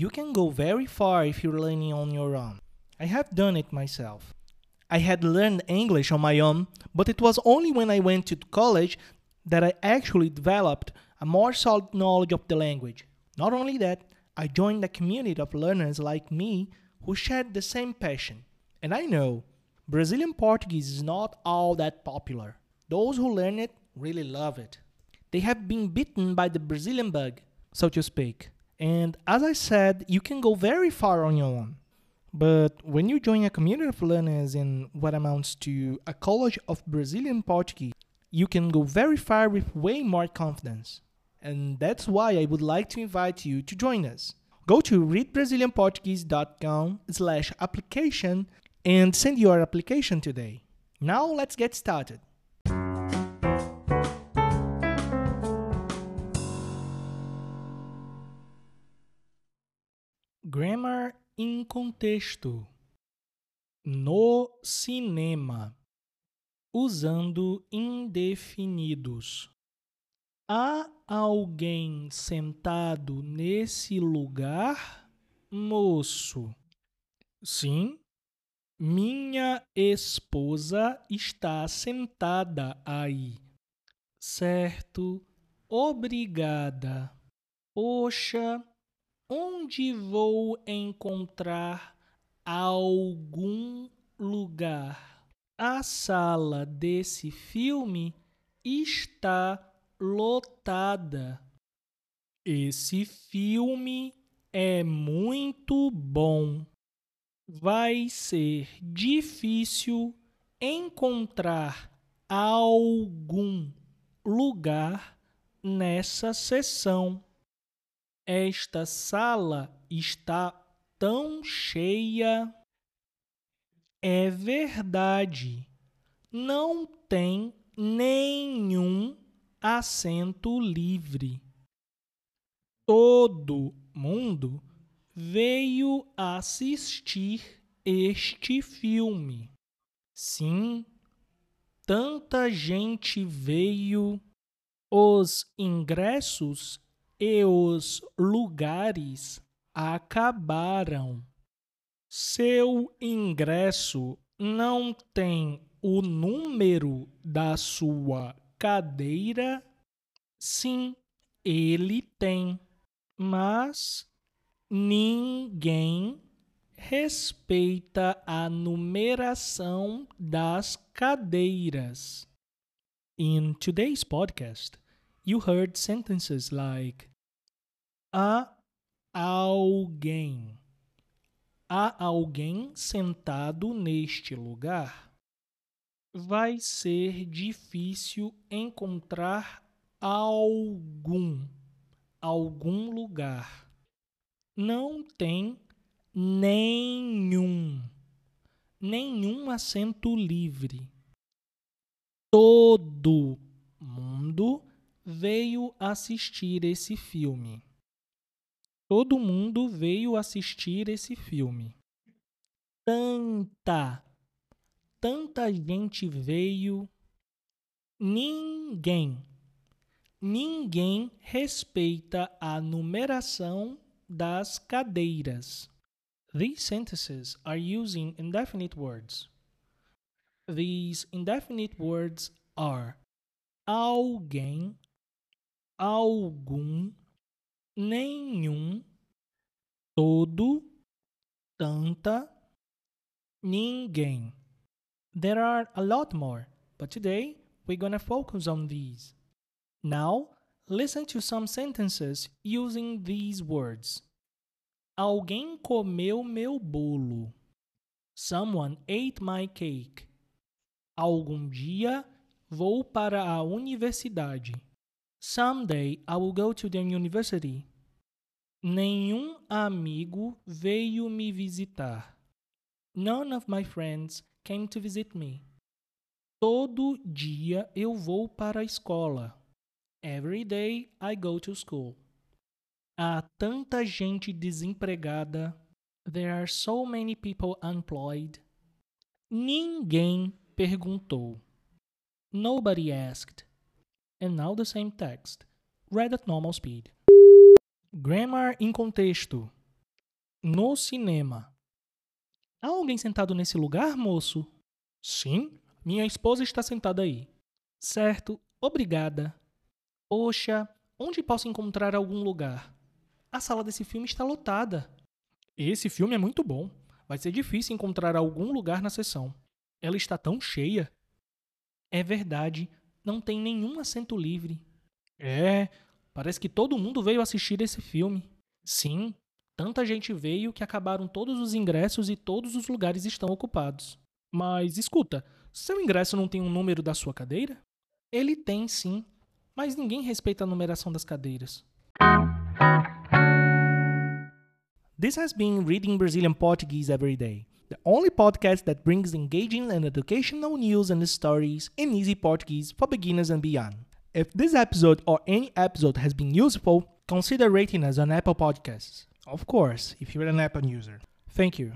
You can go very far if you're learning on your own. I have done it myself. I had learned English on my own, but it was only when I went to college that I actually developed a more solid knowledge of the language. Not only that, I joined a community of learners like me who shared the same passion. And I know Brazilian Portuguese is not all that popular. Those who learn it really love it. They have been bitten by the Brazilian bug, so to speak. And as I said, you can go very far on your own. But when you join a community of learners in what amounts to a college of Brazilian Portuguese, you can go very far with way more confidence. And that's why I would like to invite you to join us. Go to readbrazilianportuguese.com slash application and send your application today. Now let's get started. Grammar em contexto. No cinema. Usando indefinidos. Há alguém sentado nesse lugar, moço? Sim, minha esposa está sentada aí. Certo, obrigada. Poxa, onde vou encontrar algum lugar? A sala desse filme está lotada. Esse filme é muito bom. Vai ser difícil encontrar algum lugar nessa sessão. Esta sala está tão cheia. É verdade, não tem nenhum assento livre. Todo mundo veio assistir este filme. Sim, tanta gente veio. Os ingressos e os lugares acabaram. Seu ingresso não tem o número da sua cadeira? Sim, ele tem, mas ninguém respeita a numeração das cadeiras. In today's podcast, you heard sentences like a alguém. Há alguém sentado neste lugar? vai ser difícil encontrar algum, algum lugar. Não tem nenhum, nenhum assento livre. Todo mundo veio assistir esse filme. Todo mundo veio assistir esse filme. Tanta tanta gente veio, ninguém, ninguém respeita a numeração das cadeiras. These sentences are using indefinite words. These indefinite words are alguém, algum, nenhum, todo, tanta, ninguém. There are a lot more, but today we're gonna focus on these. Now, listen to some sentences using these words. Alguém comeu meu bolo. Someone ate my cake. Algum dia vou para a universidade. Someday I will go to the university. Nenhum amigo veio me visitar. None of my friends came to visit me. Todo dia eu vou para a escola. Every day I go to school. Há tanta gente desempregada. There are so many people unemployed. Ninguém perguntou. Nobody asked. And now the same text, read at normal speed. Grammar em contexto. No cinema. Há alguém sentado nesse lugar, moço? Sim, minha esposa está sentada aí. Certo, obrigada. Poxa, onde posso encontrar algum lugar? A sala desse filme está lotada. Esse filme é muito bom. Vai ser difícil encontrar algum lugar na sessão. Ela está tão cheia. É verdade, não tem nenhum assento livre. É, parece que todo mundo veio assistir esse filme. Sim, tanta gente veio que acabaram todos os ingressos e todos os lugares estão ocupados. Mas escuta, seu ingresso não tem um número da sua cadeira? Ele tem sim, mas ninguém respeita a numeração das cadeiras. This has been Reading Brazilian Portuguese Every Day, the only podcast that brings engaging and educational news and stories in easy Portuguese for beginners and beyond. If this episode or any episode has been useful, consider rating us on Apple Podcasts. Of course, if you're an Apple user. Thank you.